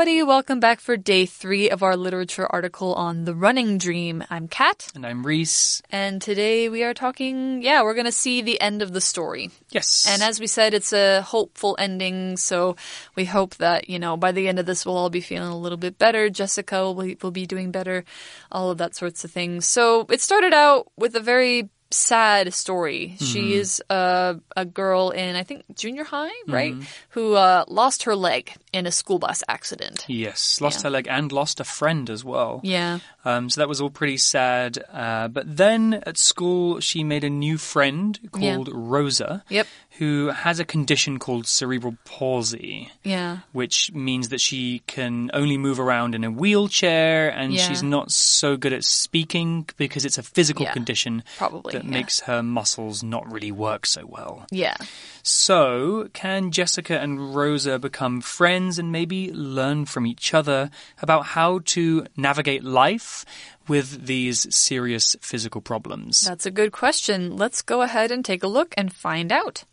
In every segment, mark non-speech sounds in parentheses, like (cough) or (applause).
everybody. Welcome back for day three of our literature article on The Running Dream. I'm Kat. And I'm Reese. And today we are talking, yeah, we're going to see the end of the story. Yes. And as we said, it's a hopeful ending. So we hope that, you know, by the end of this, we'll all be feeling a little bit better. Jessica will be, will be doing better, all of that sorts of things. So it started out with a very sad story. Mm. She mm-hmm. is a, a girl in, I think, junior high, right? Mm. Who uh, lost her leg in a school bus accident. Yes, lost yeah. her leg and lost a friend as well. Yeah. Um, so that was all pretty sad. Uh, but then at school, she made a new friend called yeah. Rosa. Yep who has a condition called cerebral palsy. Yeah. Which means that she can only move around in a wheelchair and yeah. she's not so good at speaking because it's a physical yeah, condition probably, that yeah. makes her muscles not really work so well. Yeah. So, can Jessica and Rosa become friends and maybe learn from each other about how to navigate life with these serious physical problems? That's a good question. Let's go ahead and take a look and find out.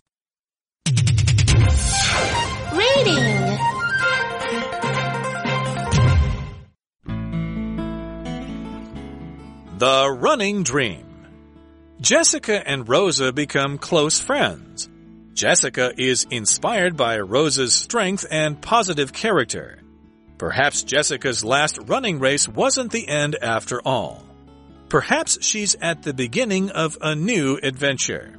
Reading The Running Dream Jessica and Rosa become close friends. Jessica is inspired by Rosa's strength and positive character. Perhaps Jessica's last running race wasn't the end after all. Perhaps she's at the beginning of a new adventure.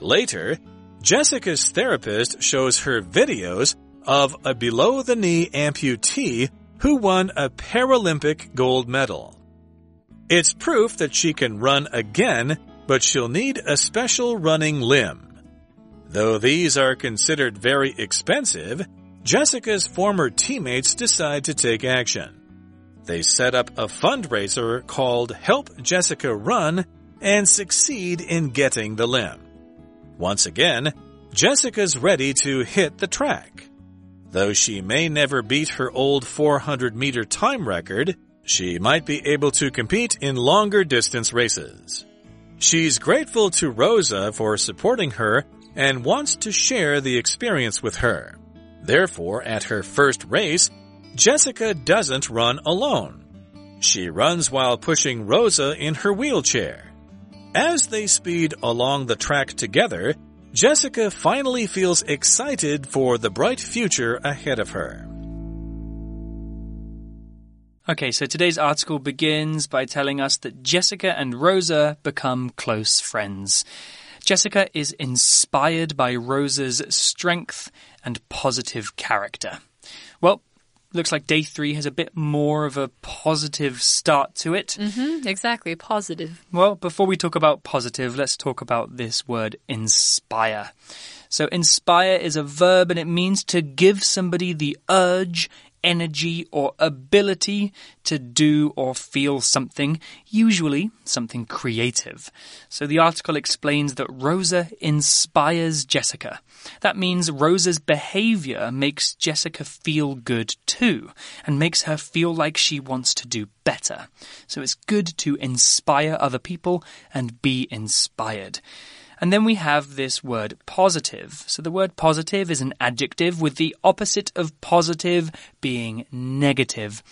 Later, Jessica's therapist shows her videos of a below the knee amputee who won a Paralympic gold medal. It's proof that she can run again, but she'll need a special running limb. Though these are considered very expensive, Jessica's former teammates decide to take action. They set up a fundraiser called Help Jessica Run and succeed in getting the limb. Once again, Jessica's ready to hit the track. Though she may never beat her old 400 meter time record, she might be able to compete in longer distance races. She's grateful to Rosa for supporting her and wants to share the experience with her. Therefore, at her first race, Jessica doesn't run alone. She runs while pushing Rosa in her wheelchair. As they speed along the track together, Jessica finally feels excited for the bright future ahead of her. Okay, so today's article begins by telling us that Jessica and Rosa become close friends. Jessica is inspired by Rosa's strength and positive character. Well, looks like day three has a bit more of a positive start to it. Mm -hmm, exactly, positive. Well, before we talk about positive, let's talk about this word inspire. So, inspire is a verb and it means to give somebody the urge, energy or ability to do or feel something, usually something creative. So the article explains that Rosa inspires Jessica. That means Rosa's behavior makes Jessica feel good too, and makes her feel like she wants to do better. So it's good to inspire other people and be inspired. And then we have this word positive. So the word positive is an adjective with the opposite of positive being negative.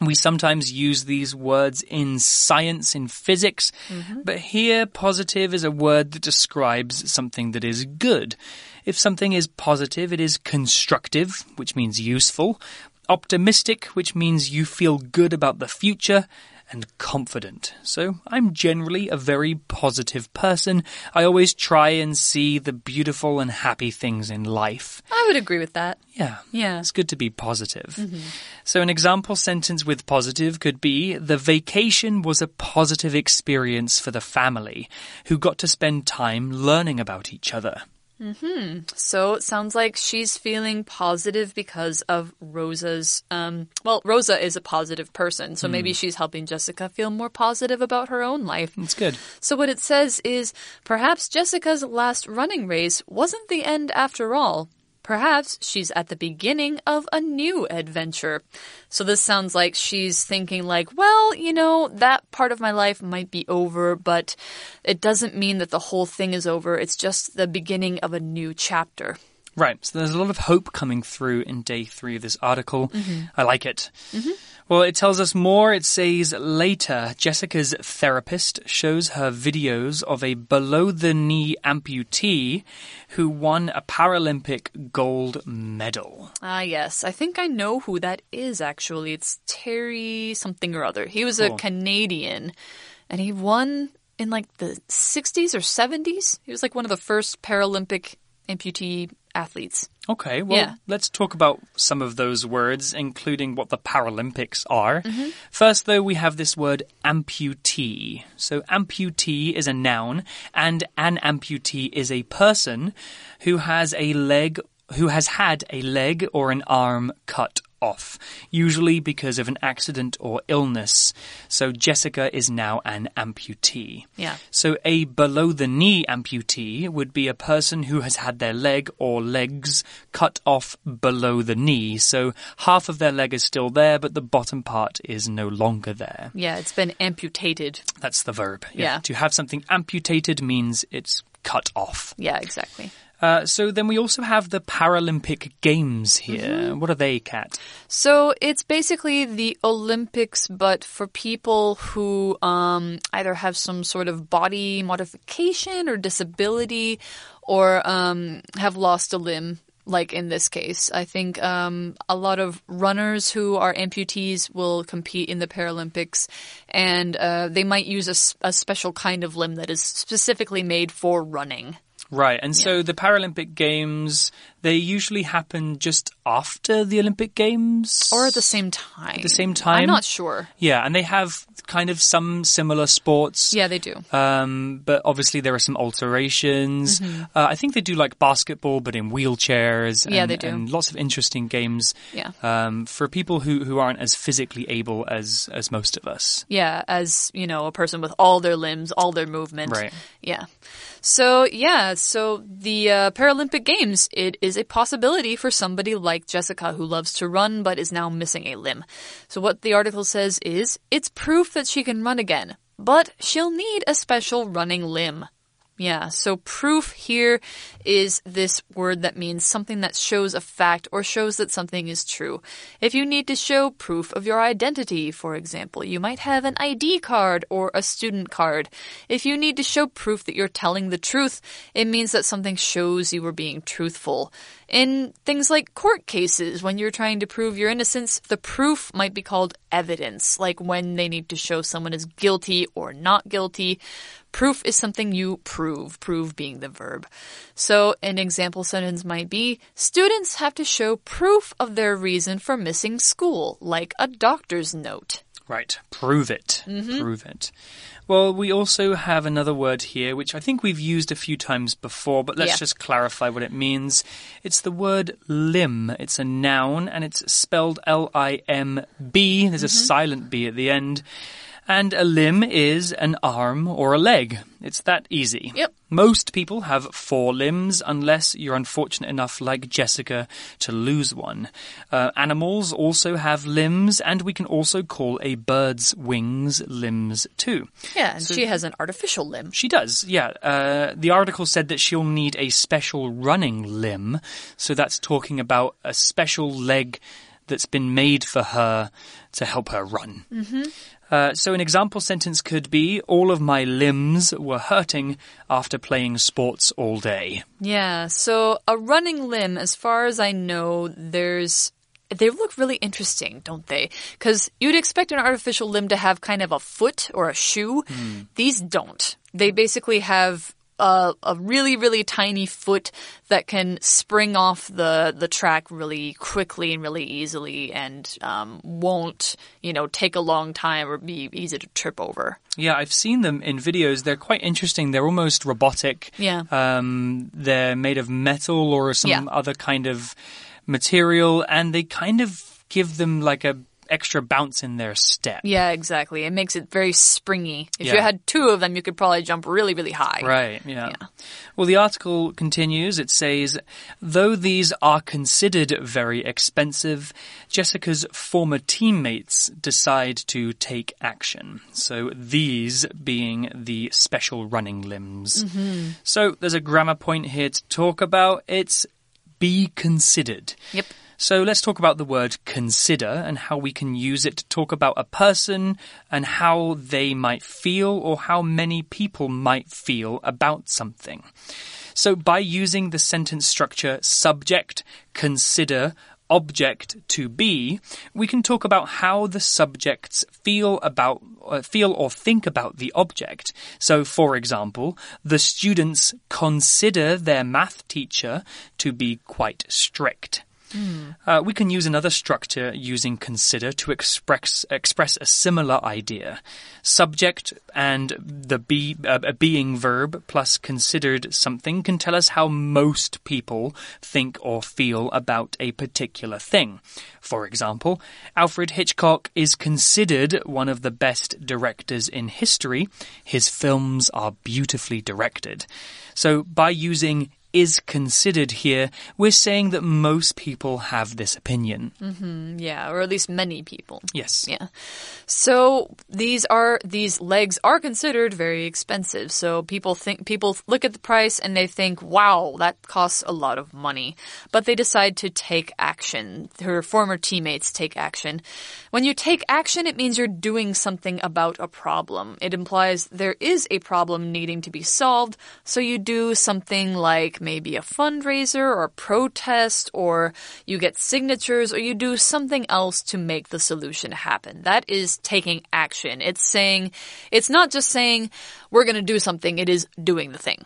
We sometimes use these words in science, in physics, mm -hmm. but here positive is a word that describes something that is good. If something is positive, it is constructive, which means useful, optimistic, which means you feel good about the future, and confident. So I'm generally a very positive person. I always try and see the beautiful and happy things in life. I would agree with that. Yeah. Yeah. It's good to be positive. Mm -hmm. So an example sentence with positive could be the vacation was a positive experience for the family who got to spend time learning about each other. Mm hmm So it sounds like she's feeling positive because of Rosa's. Um, well, Rosa is a positive person, so mm. maybe she's helping Jessica feel more positive about her own life. That's good. So what it says is perhaps Jessica's last running race wasn't the end after all. Perhaps she's at the beginning of a new adventure. So this sounds like she's thinking like, well, you know, that part of my life might be over, but it doesn't mean that the whole thing is over. It's just the beginning of a new chapter. Right. So there's a lot of hope coming through in day three of this article. I like it. Well, it tells us more. It says later, Jessica's therapist shows her videos of a below the knee amputee who won a Paralympic gold medal. Ah, yes. I think I know who that is, actually. It's Terry something or other. He was a Canadian, and he won in like the 60s or 70s. He was like one of the first Paralympic amputee athletes. Okay, well, Yeah. let's talk about some of those words, including what the Paralympics are. Mm-hmm. First, though, we have this word amputee. So, amputee is a noun, and an amputee is a person who has a leg, who has had a leg or an arm cut off, usually because of an accident or illness. So, Jessica is now an amputee. Yeah. So a below the knee amputee would be a person who has had their leg or legs cut off below the knee. So half of their leg is still there, but the bottom part is no longer there. Yeah, it's been amputated. That's the verb. Yeah. To have something amputated means it's cut off. Yeah, exactly. Uh, so then we also have the Paralympic Games here. What are they, Kat? So it's basically the Olympics, but for people who um, either have some sort of body modification or disability or um, have lost a limb. Like in this case, I think um, a lot of runners who are amputees will compete in the Paralympics, and uh, they might use a special kind of limb that is specifically made for running. Right, and so the Paralympic Games, they usually happen just after the Olympic Games? Or at the same time. At the same time? I'm not sure. Yeah, and they have kind of some similar sports. Yeah, they do. Um, but obviously there are some alterations. Uh, I think they do like basketball, but in wheelchairs. And. Yeah, they do. And lots of interesting games. Yeah. Um, for people who, who aren't as physically able as as most of us. Yeah, as, you know, a person with all their limbs, all their movement. Right. Yeah. So, yeah, so the uh, Paralympic Games, it is a possibility for somebody like Jessica who loves to run but is now missing a limb. So, what the article says is it's proof that she can run again, but she'll need a special running limb. Yeah, so proof here is this word that means something that shows a fact or shows that something is true. If you need to show proof of your identity, for example, you might have an ID card or a student card. If you need to show proof that you're telling the truth, it means that something shows you were being truthful. In things like court cases, when you're trying to prove your innocence, the proof might be called evidence, like when they need to show someone is guilty or not guilty. Proof is something you prove, prove being the verb. So an example sentence might be students have to show proof of their reason for missing school, like a doctor's note. Right. Prove it. Mm-hmm. Prove it. Well, we also have another word here, which I think we've used a few times before, but let's Yeah. just clarify what it means. It's the word limb. It's a noun and it's spelled L I M B. There's a Mm-hmm. silent B at the end. And a limb is an arm or a leg. It's that easy. Yep. Most people have four limbs unless you're unfortunate enough, like Jessica, to lose one. Uh, animals also have limbs, and we can also call a bird's wings limbs too. Yeah, and she has an artificial limb. She does, yeah. Uh, the article said that she'll need a special running limb, so that's talking about a special leg that's been made for her to help her run. Mm-hmm. Uh, so an example sentence could be All of my limbs were hurting after playing sports all day. Yeah, so a running limb, as far as I know, there's. They look really interesting, don't they? Because you'd expect an artificial limb to have kind of a foot or a shoe. These don't. They basically have a, a really, really tiny foot that can spring off the, the track really quickly and really easily and um, won't, you know, take a long time or be easy to trip over. Yeah, I've seen them in videos. They're quite interesting. They're almost robotic. Yeah. Um, they're made of metal or some Yeah. other kind of material, and they kind of give them like a extra bounce in their step. Yeah, exactly. It makes it very springy. If you had two of them, you could probably jump really, really high. Right, yeah. Yeah. Well, the article continues. It says, though these are considered very expensive, Jessica's former teammates decide to take action. So these being the special running limbs. Mm-hmm. So there's a grammar point here to talk about. It's be considered. Yep. So let's talk about the word consider and how we can use it to talk about a person and how they might feel or how many people might feel about something. So by using the sentence structure subject, consider, object to be, we can talk about how the subjects feel about uh, feel or think about the object. So for example, the students consider their math teacher to be quite strict. Uh, we can use another structure using consider to express express a similar idea. Subject and the be uh, a being verb plus considered something can tell us how most people think or feel about a particular thing. For example, Alfred Hitchcock is considered one of the best directors in history. His films are beautifully directed. So by using is considered here, we're saying that most people have this opinion. Mm-hmm. Yeah, or at least many people. Yes. Yeah. So these are these legs are considered very expensive. So people think people look at the price and they think, "Wow, that costs a lot of money." But they decide to take action. Her former teammates take action. When you take action, it means you're doing something about a problem. It implies there is a problem needing to be solved, so you do something like maybe a fundraiser or protest or you get signatures or you do something else to make the solution happen. That is taking action. It's saying, it's not just saying, we're going to do something, it is doing the thing.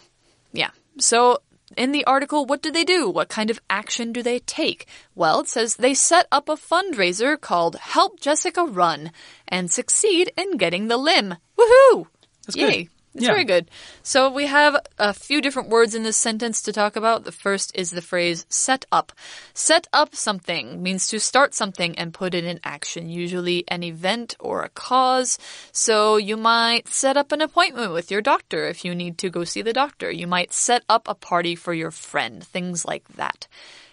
Yeah. So in the article, what do they do? What kind of action do they take? Well, it says they set up a fundraiser called Help Jessica Run and succeed in getting the limb. Woohoo! That's Yay. good. It's Yeah. very good. So we have a few different words in this sentence to talk about. The first is the phrase set up. Set up something means to start something and put it in action, usually an event or a cause. So you might set up an appointment with your doctor if you need to go see the doctor. You might set up a party for your friend, things like that.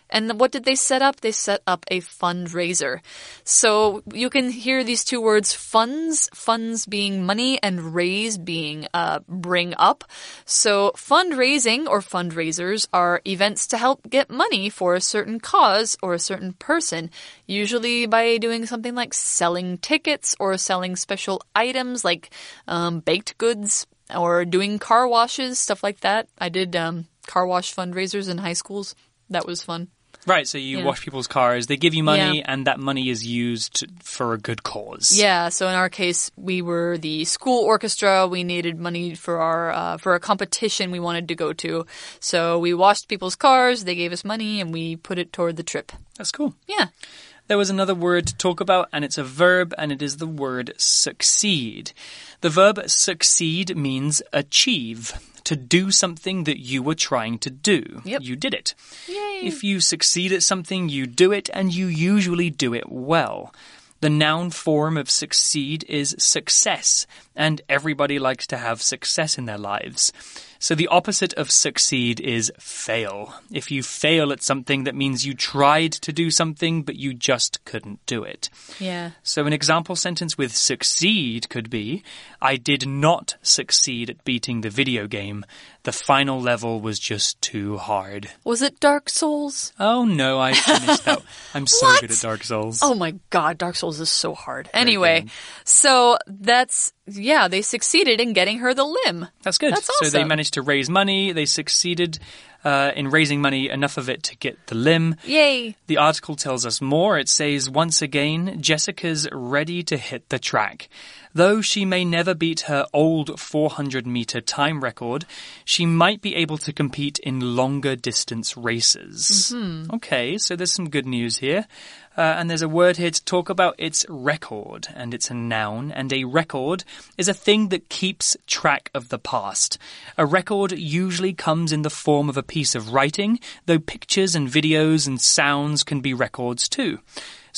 And what did they set up? They set up a fundraiser. So you can hear these two words funds, funds being money, and raise being uh, bring up. So fundraising or fundraisers are events to help get money for a certain cause or a certain person, usually by doing something like selling tickets or selling special items like um, baked goods or doing car washes, stuff like that. I did um, car wash fundraisers in high schools. That was fun. Right, so you Yeah. wash people's cars, they give you money, Yeah. and that money is used for a good cause. Yeah, so in our case, we were the school orchestra. We needed money for our uh, for a competition we wanted to go to. So we washed people's cars. They gave us money, and we put it toward the trip. That's cool. Yeah. There was another word to talk about, and it's a verb, and it is the word succeed. The verb succeed means achieve, to do something that you were trying to do. Yep. You did it. Yay. If you succeed at something, you do it, and you usually do it well. The noun form of succeed is success, and everybody likes to have success in their lives. So the opposite of succeed is fail. If you fail at something, that means you tried to do something, but you just couldn't do it. Yeah. So an example sentence with succeed could be I did not succeed at beating the video game. The final level was just too hard. Was it Dark Souls? Oh no, I (laughs) finished that. I'm so good at Dark Souls. Oh my god, Dark Souls is so hard. Anyway, game. so that's yeah, they succeeded in getting her the limb. That's good. That's So they managed to raise money. They succeeded uh, in raising money, enough of it to get the limb. Yay. The article tells us more. It says, once again, Jessica's ready to hit the track. Though she may never beat her old 400 meter time record, she might be able to compete in longer distance races. Okay, so there's some good news here. Uh, and there's a word here to talk about its record, and it's a noun. And a record is a thing that keeps track of the past. A record usually comes in the form of a piece of writing, though pictures and videos and sounds can be records too.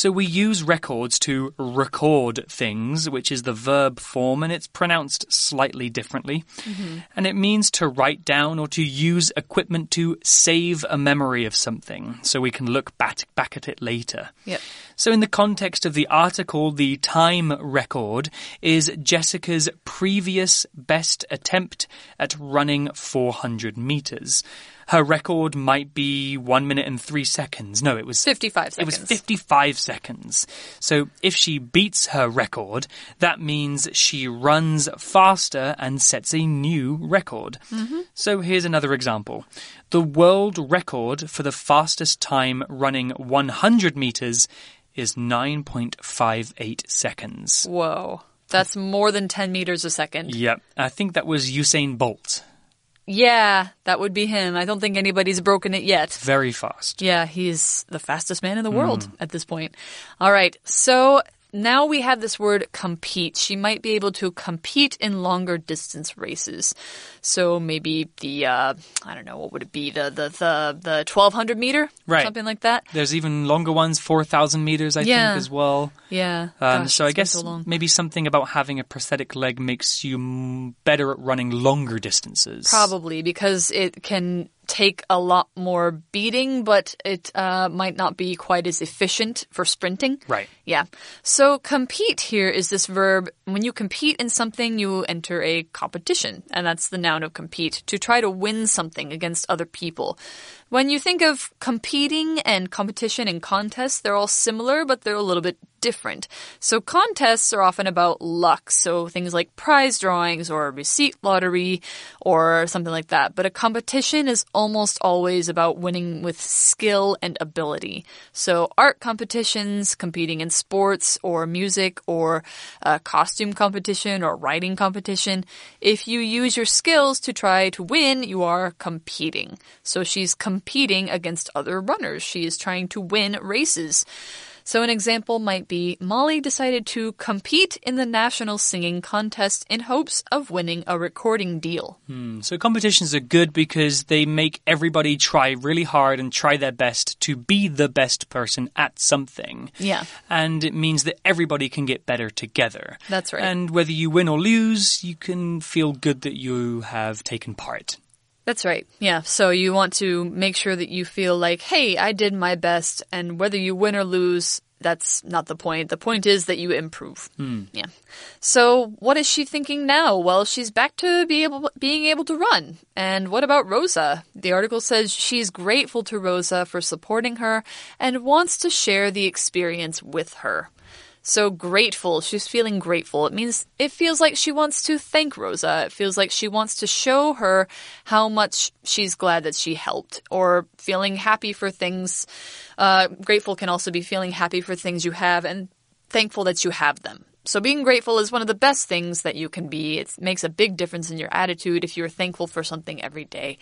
So we use records to record things, which is the verb form, and it's pronounced slightly differently. Mm-hmm. And it means to write down or to use equipment to save a memory of something, so we can look back, back at it later. Yep. So, in the context of the article, the time record is Jessica's previous best attempt at running 400 meters. Her record might be one minute and three seconds. No, it was 55 seconds. It was 55 seconds. So if she beats her record, that means she runs faster and sets a new record. Mm-hmm. So here's another example. The world record for the fastest time running 100 meters is 9.58 seconds. Whoa. That's more than 10 meters a second. Yep, I think that was Usain Bolt. Yeah, that would be him. I don't think anybody's broken it yet. Very fast. Yeah, he's the fastest man in the hmm. world at this point. All right, so now we have this word compete. She might be able to compete in longer distance races. So maybe the uh, I don't know what would it be the the the the twelve hundred meter, Right. Something like that. There's even longer ones, 4,000 meters, I Yeah. think, as well. Yeah. Um, Gosh, so I guess so maybe something about having a prosthetic leg makes you better at running longer distances. Probably because it can take a lot more beating, but it uh, might not be quite as efficient for sprinting. Right. Yeah. So compete here is this verb. When you compete in something, you enter a competition, and that's the noun of compete, to try to win something against other people. When you think of competing and competition and contests, they're all similar, but they're a little bit different. So contests are often about luck, so things like prize drawings or receipt lottery or something like that. But a competition is almost always about winning with skill and ability. So art competitions, competing in sports or music or a costume competition or writing competition. If you use your skills to try to win, you are competing. So she's competing against other runners. She is trying to win races. So, an example might be Molly decided to compete in the national singing contest in hopes of winning a recording deal. Hmm, so competitions are good because they make everybody try really hard and try their best to be the best person at something. Yeah. And it means that everybody can get better together. That's right. And whether you win or lose, you can feel good that you have taken part. That's right. Yeah. So, you want to make sure that you feel like, hey, I did my best, and whether you win or lose, that's not the point. The point is that you improve. Hmm. Yeah. So, what is she thinking now? Well, she's back to be able, being able to run. And what about Rosa? The article says she's grateful to Rosa for supporting her and wants to share the experience with her. So grateful. She's feeling grateful. It means it feels like she wants to thank Rosa. It feels like she wants to show her how much she's glad that she helped or feeling happy for things. Uh, grateful can also be feeling happy for things you have and thankful that you have them. So being grateful is one of the best things that you can be. It makes a big difference in your attitude if you're thankful for something every day.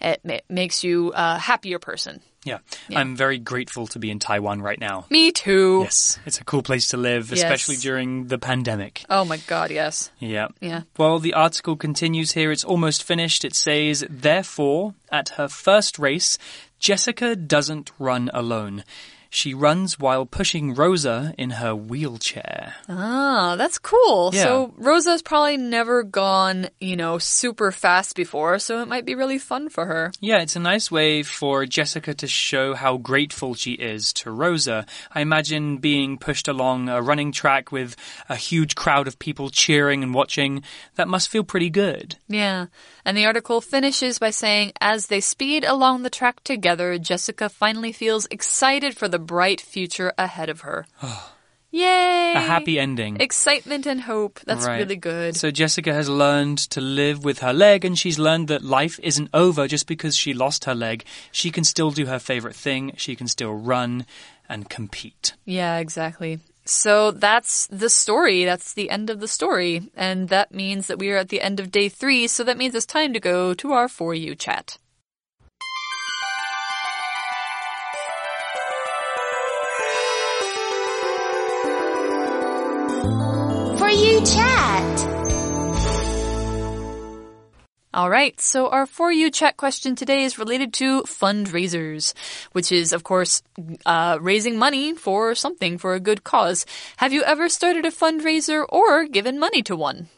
It ma- makes you a happier person. Yeah. I'm very grateful to be in Taiwan right now. Me too. Yes, it's a cool place to live, Yes. especially during the pandemic. Oh my god, yes. Yeah. Yeah. Well, the article continues here. It's almost finished. It says, therefore, at her first race, Jessica doesn't run alone. She runs while pushing Rosa in her wheelchair. Ah, that's cool. Yeah. So Rosa's probably never gone, you know, super fast before, so it might be really fun for her. Yeah, it's a nice way for Jessica to show how grateful she is to Rosa. I imagine being pushed along a running track with a huge crowd of people cheering and watching. That must feel pretty good. Yeah. And the article finishes by saying as they speed along the track together, Jessica finally feels excited for the bright future ahead of her. (sighs) Yay! A happy ending. Excitement and hope. That's Right. really good. So Jessica has learned to live with her leg and she's learned that life isn't over just because she lost her leg. She can still do her favorite thing. She can still run and compete. Yeah, exactly. So that's the story. That's the end of the story. And that means that we are at the end of day three. So that means it's time to go to our For You chat. Chat. All right. So our For You chat question today is related to fundraisers, which is, of course, uh, raising money for something for a good cause. Have you ever started a fundraiser or given money to one?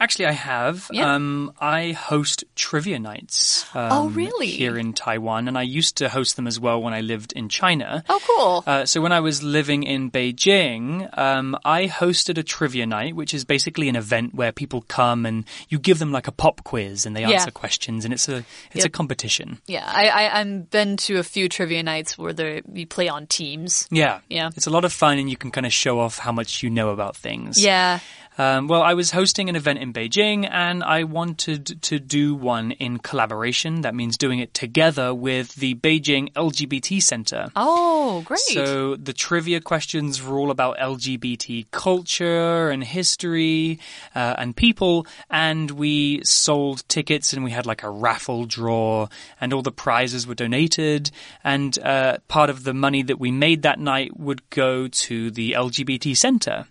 Actually, I have. Yeah. Um, I host trivia nights. Um, Oh, really? Here in Taiwan, and I used to host them as well when I lived in China. Oh, cool. Uh, so when I was living in Beijing, um, I hosted a trivia night, which is basically an event where people come and you give them like a pop quiz and they Yeah. answer questions, and it's a it's a competition. yeah, I, I I've been to a few trivia nights where they you play on teams. Yeah, Yeah. it's a lot of fun, and you can kind of show off how much you know about things. Yeah. Um, well, I was hosting an event in Beijing and I wanted to do one in collaboration. That means doing it together with the Beijing LGBT Center. Oh, great. So the trivia questions were all about LGBT culture and history uh, and people, and we sold tickets and we had like a raffle draw, and all the prizes were donated, and uh, part of the money that we made that night would go to the LGBT center.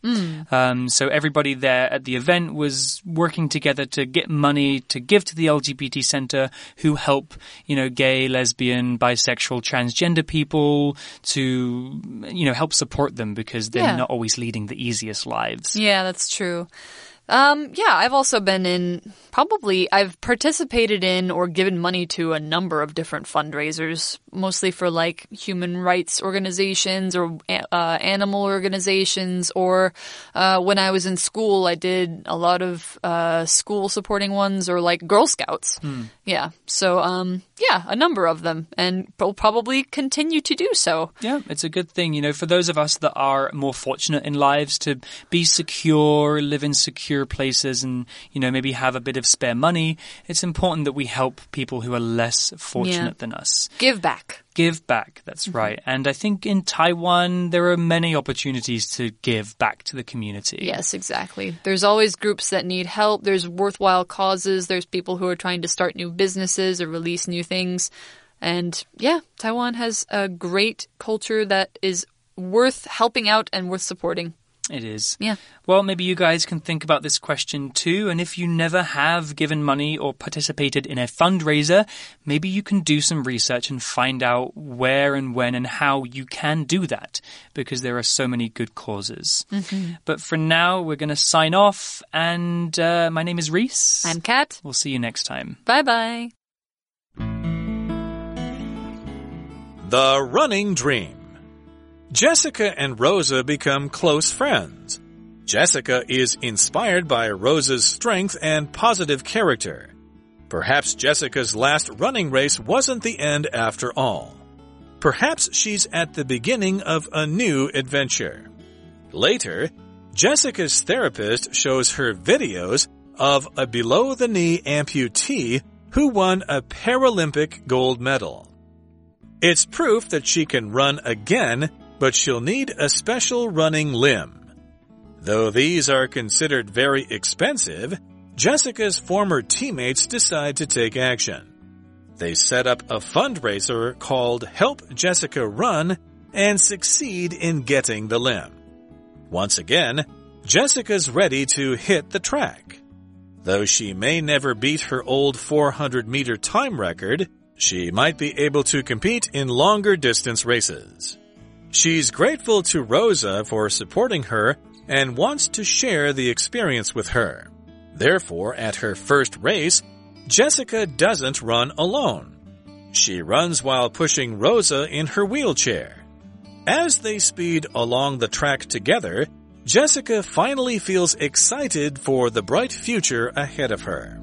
Um, so everybody there at the event was working together to get money to give to the LGBT center, who help you know gay, lesbian, bisexual, transgender people to you know help support them because they're Yeah. not always leading the easiest lives. Yeah, that's true. Um, yeah, I've also been in probably I've participated in or given money to a number of different fundraisers, mostly for like human rights organizations or uh, animal organizations. Or uh, when I was in school, I did a lot of uh, school supporting ones or like Girl Scouts. Yeah, so um, yeah, a number of them, and will probably continue to do so. Yeah, it's a good thing, you know, for those of us that are more fortunate in lives to be secure, live in secure places and, you know, maybe have a bit of spare money, it's important that we help people who are less fortunate than us. Give back. Give back, that's mm-hmm. right. And I think in Taiwan there are many opportunities to give back to the community. Yes, exactly. There's always groups that need help. There's worthwhile causes. There's people who are trying to start new businesses or release new things. And yeah, Taiwan has a great culture that is worth helping out and worth supporting. It is. Yeah. Well, maybe you guys can think about this question too. And if you never have given money or participated in a fundraiser, maybe you can do some research and find out where and when and how you can do that because there are so many good causes. But for now, we're going to sign off. And uh, my name is Reese. I'm Kat. We'll see you next time. Bye bye. The Running Dream. Jessica and Rosa become close friends. Jessica is inspired by Rosa's strength and positive character. Perhaps Jessica's last running race wasn't the end after all. Perhaps she's at the beginning of a new adventure. Later, Jessica's therapist shows her videos of a below the knee amputee who won a Paralympic gold medal. It's proof that she can run again, but she'll need a special running limb. Though these are considered very expensive, Jessica's former teammates decide to take action. They set up a fundraiser called Help Jessica Run and succeed in getting the limb. Once again, Jessica's ready to hit the track. Though she may never beat her old 400 meter time record, she might be able to compete in longer distance races. She's grateful to Rosa for supporting her and wants to share the experience with her. Therefore, at her first race, Jessica doesn't run alone. She runs while pushing Rosa in her wheelchair. As they speed along the track together, Jessica finally feels excited for the bright future ahead of her.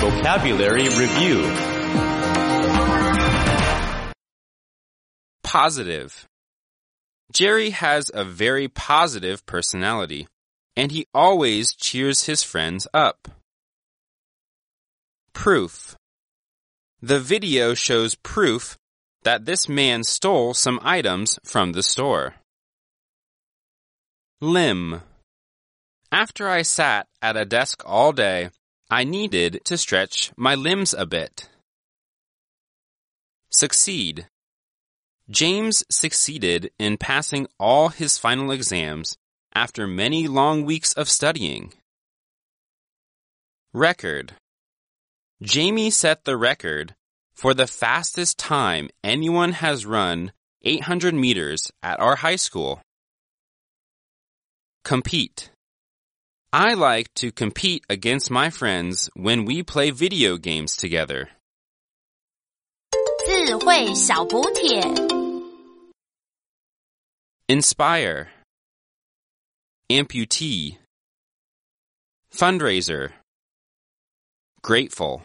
Vocabulary Review Positive. Jerry has a very positive personality, and he always cheers his friends up. Proof. The video shows proof that this man stole some items from the store. Limb. After I sat at a desk all day, I needed to stretch my limbs a bit. Succeed. James succeeded in passing all his final exams after many long weeks of studying. Record. Jamie set the record for the fastest time anyone has run 800 meters at our high school. Compete. I like to compete against my friends when we play video games together. 智慧小补帖。 Inspire. Amputee. Fundraiser. Grateful.